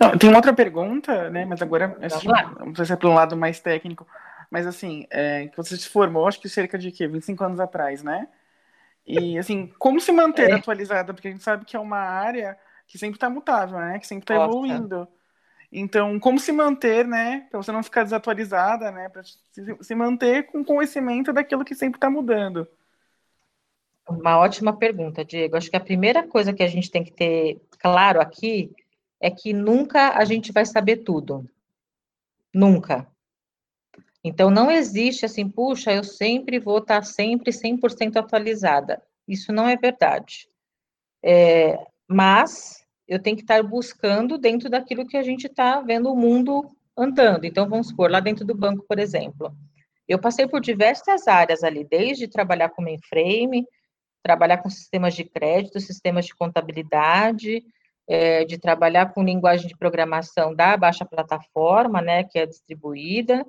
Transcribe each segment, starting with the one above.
Não, tem uma outra pergunta, né? Mas agora assim, não sei se é para um lado mais técnico, mas assim, é, que você se formou, acho que cerca de quê? 25 anos atrás, né? E assim, como se manter é. atualizada? Porque a gente sabe que é uma área que sempre está mutável, né? Que sempre está evoluindo. Então, como se manter, né? Para você não ficar desatualizada, né? Para se manter com conhecimento daquilo que sempre está mudando. Uma ótima pergunta, Diego. Acho que a primeira coisa que a gente tem que ter claro aqui é que nunca a gente vai saber tudo. Nunca. Então, não existe assim, puxa, eu sempre vou estar sempre 100% atualizada. Isso não é verdade. É, mas eu tenho que estar buscando dentro daquilo que a gente está vendo o mundo andando. Então, vamos supor, lá dentro do banco, por exemplo. Eu passei por diversas áreas ali, desde trabalhar com mainframe, trabalhar com sistemas de crédito, sistemas de contabilidade, é, de trabalhar com linguagem de programação da baixa plataforma, né, que é distribuída.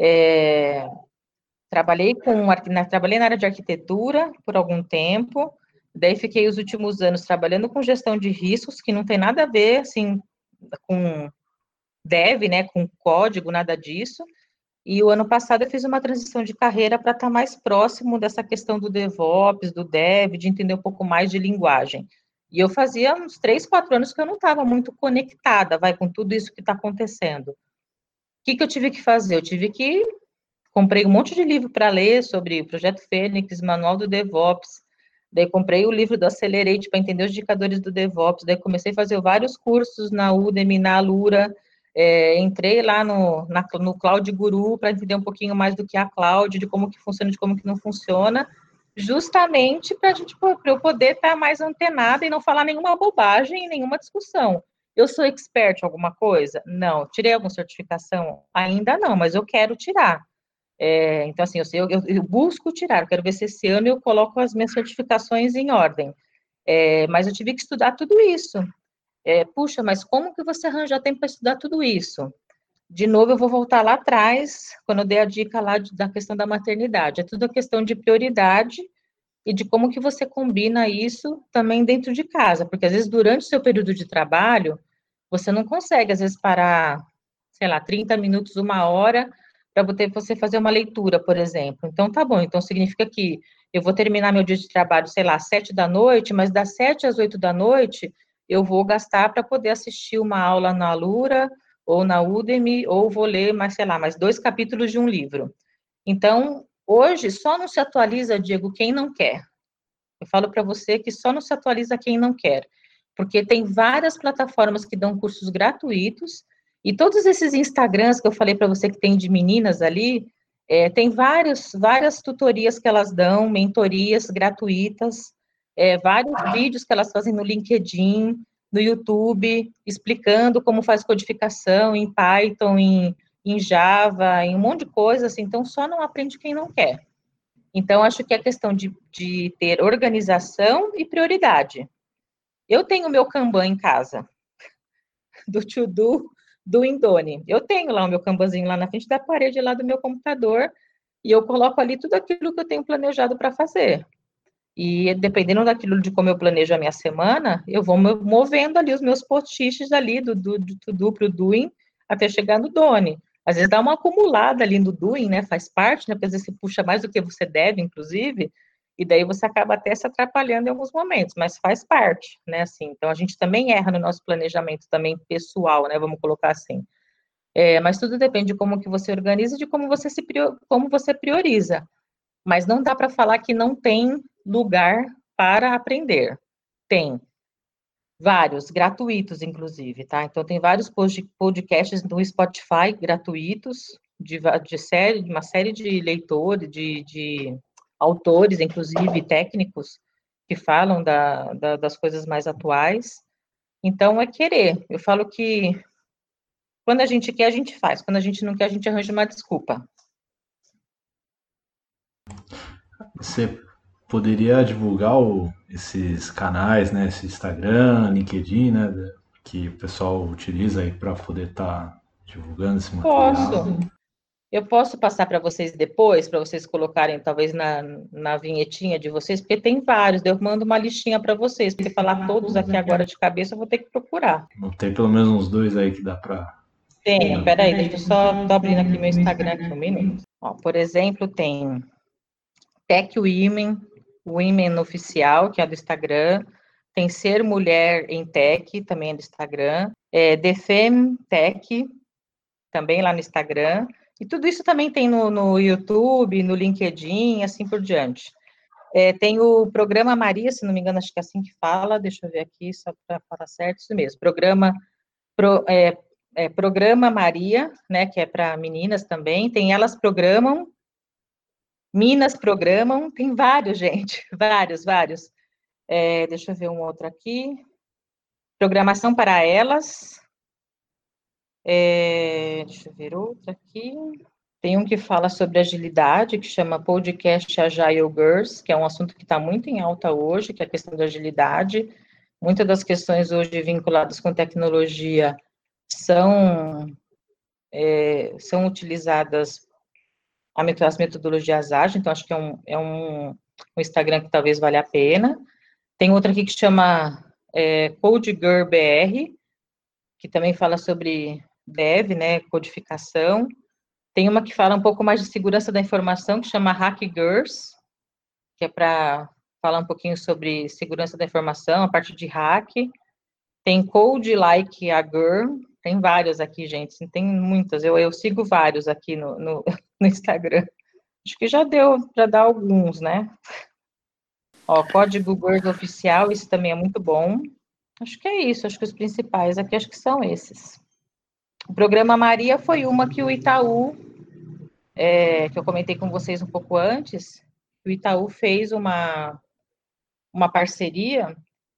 É, trabalhei com trabalhei na área de arquitetura por algum tempo. Daí fiquei os últimos anos trabalhando com gestão de riscos, que não tem nada a ver assim com dev, né, com código, nada disso. E o ano passado eu fiz uma transição de carreira para estar mais próximo dessa questão do DevOps, do Dev, de entender um pouco mais de linguagem. E eu fazia uns três, quatro anos que eu não estava muito conectada, vai, com tudo isso que está acontecendo. O que, que eu tive que fazer? Eu tive que comprei um monte de livro para ler sobre o projeto Fênix, manual do DevOps. Daí comprei o livro do Accelerate para entender os indicadores do DevOps. Daí comecei a fazer vários cursos na Udemy, na Alura. É, entrei lá no, na, no Cloud Guru para entender um pouquinho mais do que é a cloud, de como que funciona, de como que não funciona justamente para a gente para eu poder estar tá mais antenada e não falar nenhuma bobagem em nenhuma discussão. Eu sou expert em alguma coisa? Não. Tirei alguma certificação? Ainda não, mas eu quero tirar. É, então, assim, eu, eu, eu, busco tirar, eu quero ver se esse ano eu coloco as minhas certificações em ordem. É, mas eu tive que estudar tudo isso. É, puxa, mas como que você arranja tempo para estudar tudo isso? De novo, eu vou voltar lá atrás, quando eu dei a dica lá de, da questão da maternidade. É tudo a questão de prioridade e de como que você combina isso também dentro de casa, porque às vezes durante o seu período de trabalho, você não consegue, às vezes, parar, sei lá, 30 minutos, uma hora, para você fazer uma leitura, por exemplo. Então, tá bom, então significa que eu vou terminar meu dia de trabalho, sei lá, às 7 da noite, mas das 7 às 8 da noite, eu vou gastar para poder assistir uma aula na Alura, ou na Udemy, ou vou ler, mais, sei lá, mais dois capítulos de um livro. Então, hoje, só não se atualiza, Diego, quem não quer. Eu falo para você que só não se atualiza quem não quer, porque tem várias plataformas que dão cursos gratuitos, e todos esses Instagrams que eu falei para você que tem de meninas ali, é, tem vários, várias tutorias que elas dão, mentorias gratuitas, é, vários vídeos que elas fazem no LinkedIn, no YouTube, explicando como faz codificação em Python, em, em Java, em um monte de coisa, assim, então só não aprende quem não quer. Então, acho que é questão de, de ter organização e prioridade. Eu tenho meu Kanban em casa, do to-do, do Indone. Eu tenho lá o meu Kanbanzinho lá na frente da parede, lá do meu computador, e eu coloco ali tudo aquilo que eu tenho planejado para fazer. E dependendo daquilo de como eu planejo a minha semana, eu vou movendo ali os meus post-its ali do, do, para o doing até chegar no done. Às vezes dá uma acumulada ali no doing, né? Faz parte, né? Porque às vezes você puxa mais do que você deve, inclusive, e daí você acaba até se atrapalhando em alguns momentos, mas faz parte, né? Assim, então a gente também erra no nosso planejamento também pessoal, né? Vamos colocar assim. É, mas tudo depende de como que você organiza, de como você se como você prioriza. Mas não dá para falar que não tem lugar para aprender. Tem vários, gratuitos, inclusive, tá? Então, tem vários podcasts no Spotify gratuitos, de, de série, de uma série de leitores, de, de autores, inclusive técnicos, que falam da, da, das coisas mais atuais. Então, é querer. Eu falo que quando a gente quer, a gente faz. Quando a gente não quer, a gente arranja uma desculpa. Você poderia divulgar o, esses canais, né, esse Instagram, LinkedIn, né, que o pessoal utiliza aí para poder estar tá divulgando esse material? Posso. Eu posso passar para vocês depois, para vocês colocarem, talvez, na, na vinhetinha de vocês, porque tem vários, eu mando uma listinha para vocês, porque falar todos aqui agora de cabeça, eu vou ter que procurar. Não tem pelo menos uns dois aí que dá para... Tem, peraí, deixa eu só, tô abrindo aqui meu Instagram aqui um minuto. Ó, por exemplo, tem Tech Women, Women Oficial, que é do Instagram, tem Ser Mulher em Tech, também é do Instagram, é, The Fem Tech, também lá no Instagram, e tudo isso também tem no, no YouTube, no LinkedIn, assim por diante. É, tem o programa Maria, se não me engano, acho que é assim que fala, deixa eu ver aqui, só para falar certo, isso mesmo, programa, pro, é, é, programa Maria, né, que é para meninas também, tem Elas Programam, Minas Programam, tem vários, gente, vários, vários. É, deixa eu ver um outro aqui. Programação para elas, é, deixa eu ver outro aqui. Tem um que fala sobre agilidade, que chama Podcast Agile Girls, que é um assunto que está muito em alta hoje, que é a questão da agilidade. Muitas das questões hoje vinculadas com tecnologia são, é, são utilizadas as metodologias ágeis, então acho que é um, é um, um Instagram que talvez valha a pena. Tem outra aqui que chama é, Code Girl BR, que também fala sobre dev, né, codificação. Tem uma que fala um pouco mais de segurança da informação, que chama Hack Girls, que é para falar um pouquinho sobre segurança da informação, a parte de hack. Tem Code Like a Girl, tem várias aqui, gente, tem muitas, eu, eu sigo vários aqui no, no, no Instagram. Acho que já deu para dar alguns, né? Ó, Código Girls Oficial, isso também é muito bom. Acho que é isso, acho que os principais aqui, acho que são esses. O programa Maria foi uma que o Itaú, é, que eu comentei com vocês um pouco antes, o Itaú fez uma, uma parceria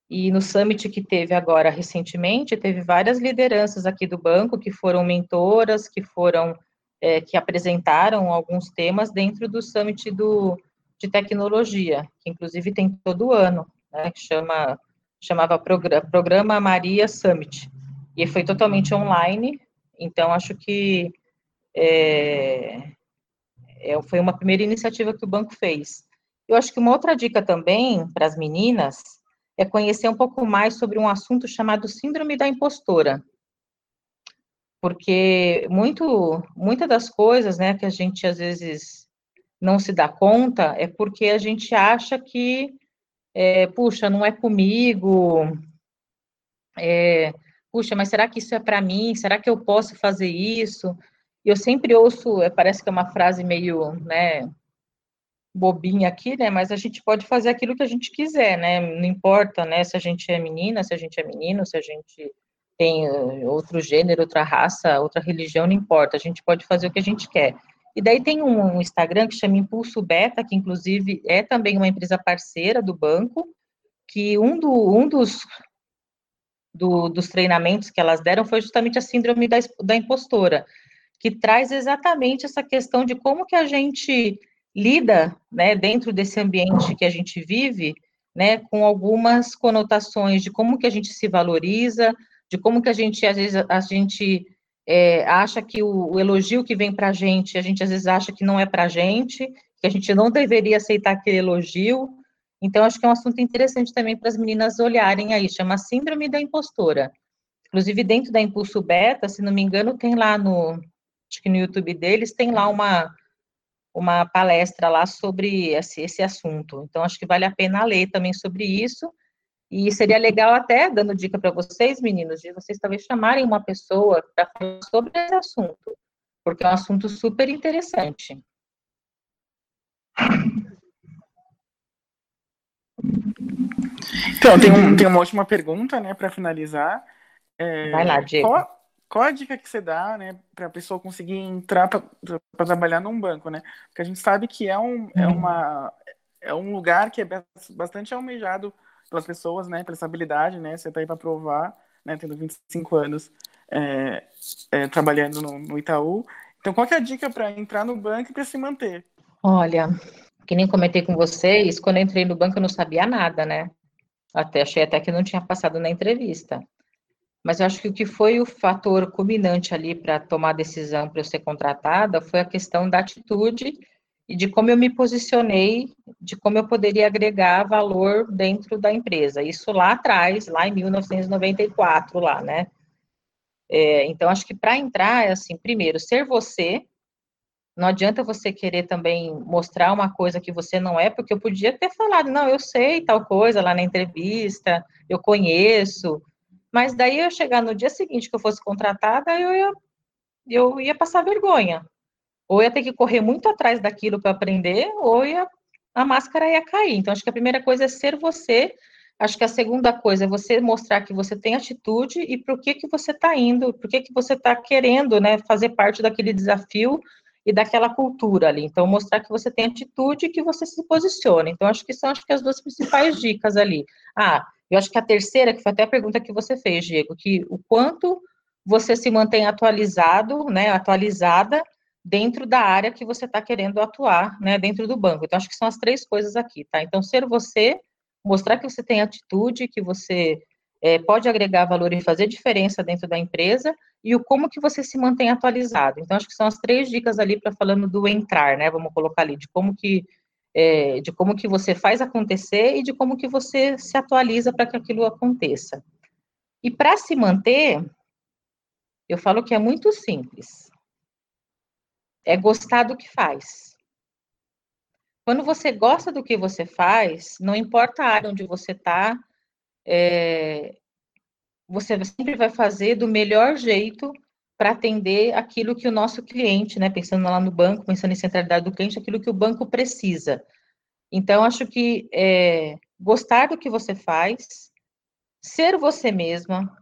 e no summit que teve agora recentemente, teve várias lideranças aqui do banco que foram mentoras, que foram, é, que apresentaram alguns temas dentro do summit do, de tecnologia, que inclusive tem todo ano, né, que chama, chamava Programa Maria Summit. E foi totalmente online, então, acho que é, é, foi uma primeira iniciativa que o banco fez. Eu acho que uma outra dica também para as meninas é conhecer um pouco mais sobre um assunto chamado síndrome da impostora. Porque muito, muitas das coisas né, que a gente às vezes não se dá conta é porque a gente acha que, é, puxa, não é comigo, é, puxa, mas será que isso é para mim? Será que eu posso fazer isso? Eu sempre ouço, é, parece que é uma frase meio, né, bobinha aqui, né, mas a gente pode fazer aquilo que a gente quiser, né, não importa, né, se a gente é menina, se a gente é menino, se a gente tem eh, outro gênero, outra raça, outra religião, não importa, a gente pode fazer o que a gente quer. E daí tem um Instagram que chama Impulso Beta, que inclusive é também uma empresa parceira do banco, que um, do, um dos do, dos treinamentos que elas deram foi justamente a síndrome da, da impostora, que traz exatamente essa questão de como que a gente lida, né, dentro desse ambiente que a gente vive, né, com algumas conotações de como que a gente se valoriza, de como que a gente, às vezes, a gente é, acha que o, o, elogio que vem para a gente, a gente às vezes acha que não é para a gente, que a gente não deveria aceitar aquele elogio, então, acho que é um assunto interessante também para as meninas olharem aí, chama Síndrome da Impostora. Inclusive, dentro da Impulso Beta, se não me engano, tem lá no, acho que no YouTube deles, tem lá uma, uma palestra lá sobre esse, esse assunto. Então, acho que vale a pena ler também sobre isso. E seria legal até, dando dica para vocês, meninos, de vocês talvez chamarem uma pessoa para falar sobre esse assunto, porque é um assunto super interessante. Então, tem, um, tem uma última pergunta, né, para finalizar. É, Vai lá, Diego. Qual, qual, a dica que você dá, né, para a pessoa conseguir entrar para trabalhar num banco, né? Porque a gente sabe que é um, é uhum. uma, é um lugar que é bastante almejado pelas pessoas, né, pela estabilidade, né? Você está aí para provar, né, tendo 25 anos é, é, trabalhando no, no Itaú. Então, qual é a dica para entrar no banco e para se manter? Olha, que nem comentei com vocês, quando eu entrei no banco eu não sabia nada, né? Até achei até que não tinha passado na entrevista. Mas eu acho que o que foi o fator culminante ali para tomar a decisão para eu ser contratada foi a questão da atitude e de como eu me posicionei, de como eu poderia agregar valor dentro da empresa. Isso lá atrás, lá em 1994, lá, né? É, então, acho que para entrar, é assim, primeiro, ser você, não adianta você querer também mostrar uma coisa que você não é, porque eu podia ter falado, não, eu sei tal coisa lá na entrevista, eu conheço, mas daí eu chegar no dia seguinte que eu fosse contratada, eu ia, eu ia passar vergonha. Ou ia ter que correr muito atrás daquilo para aprender, ou ia, a máscara ia cair. Então, acho que a primeira coisa é ser você. Acho que a segunda coisa é você mostrar que você tem atitude e por que, que você está indo, por que, que você está querendo né, fazer parte daquele desafio e daquela cultura ali. Então, mostrar que você tem atitude e que você se posiciona. Então, acho que são acho que as duas principais dicas ali. Ah, eu acho que a terceira, que foi até a pergunta que você fez, Diego, que o quanto você se mantém atualizado, né, atualizada dentro da área que você está querendo atuar, né, dentro do banco. Então, acho que são as três coisas aqui, tá? Então, ser você, mostrar que você tem atitude, que você é, pode agregar valor e fazer diferença dentro da empresa, e o como que você se mantém atualizado. Então, acho que são as três dicas ali para falando do entrar, né, vamos colocar ali, de como que é, de como que você faz acontecer e de como que você se atualiza para que aquilo aconteça. E para se manter, eu falo que é muito simples. É gostar do que faz. Quando você gosta do que você faz, não importa a área onde você está, é, você sempre vai fazer do melhor jeito para atender aquilo que o nosso cliente, né, pensando lá no banco, pensando em centralidade do cliente, aquilo que o banco precisa. Então, acho que é, gostar do que você faz, ser você mesma,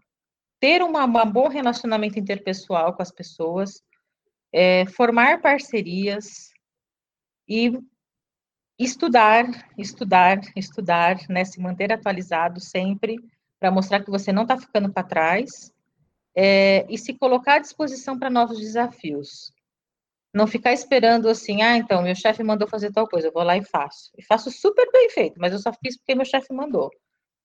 ter uma, um bom relacionamento interpessoal com as pessoas, é, formar parcerias e estudar, estudar, estudar, né, se manter atualizado sempre, para mostrar que você não está ficando para trás, é, e se colocar à disposição para novos desafios. Não ficar esperando assim, ah, então, meu chefe mandou fazer tal coisa, eu vou lá e faço. E faço super bem feito, mas eu só fiz porque meu chefe mandou.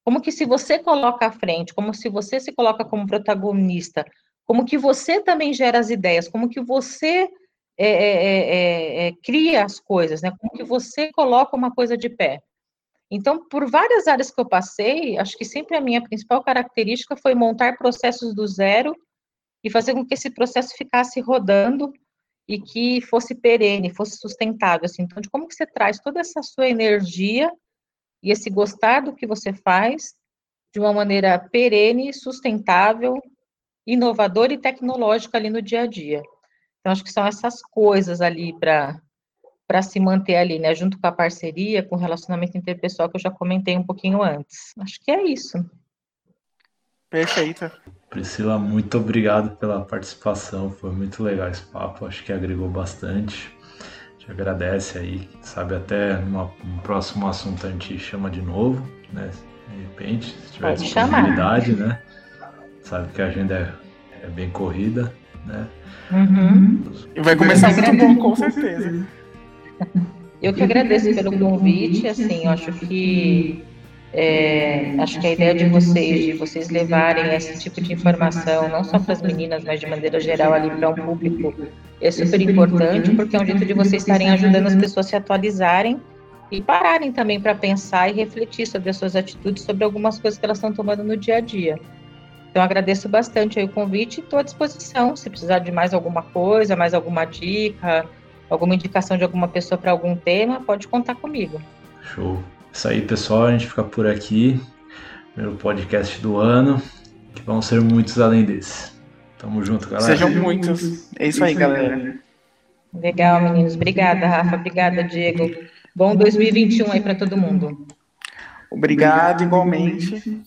Como que se você coloca à frente, como se você se coloca como protagonista, como que você também gera as ideias, como que você é, é, é, cria as coisas, né? Como que você coloca uma coisa de pé. Então, por várias áreas que eu passei, acho que sempre a minha principal característica foi montar processos do zero e fazer com que esse processo ficasse rodando e que fosse perene, fosse sustentável. Assim. Então, de como que você traz toda essa sua energia e esse gostar do que você faz de uma maneira perene, sustentável, inovadora e tecnológica ali no dia a dia. Então, acho que são essas coisas ali para para se manter ali, né, junto com a parceria, com o relacionamento interpessoal que eu já comentei um pouquinho antes. Acho que é isso. Perfeito. Priscila, muito obrigado pela participação, foi muito legal esse papo, acho que agregou bastante. Te agradece aí, sabe, até numa, num próximo assunto a gente chama de novo, né? De repente, se tiver Pode disponibilidade, chamar. né? Sabe que a agenda é, é bem corrida, né? Uhum. E vai começar muito bom, com certeza. Eu que agradeço pelo convite, assim, eu acho que é, acho que a ideia de vocês, de vocês levarem esse tipo de informação, não só para as meninas, mas de maneira geral ali para um público, é super importante, porque é um jeito de vocês estarem ajudando as pessoas a se atualizarem e pararem também para pensar e refletir sobre as suas atitudes, sobre algumas coisas que elas estão tomando no dia a dia. Então, agradeço bastante o convite e estou à disposição. Se precisar de mais alguma coisa, mais alguma dica, alguma indicação de alguma pessoa para algum tema, pode contar comigo. Show. Isso aí, pessoal. A gente fica por aqui. Primeiro podcast do ano. Que vão ser muitos além desse. Tamo junto, galera. Sejam muitos. É isso aí, galera. Legal, meninos. Obrigada, Rafa. Obrigada, Diego. Bom 2021 aí para todo mundo. Obrigado, igualmente.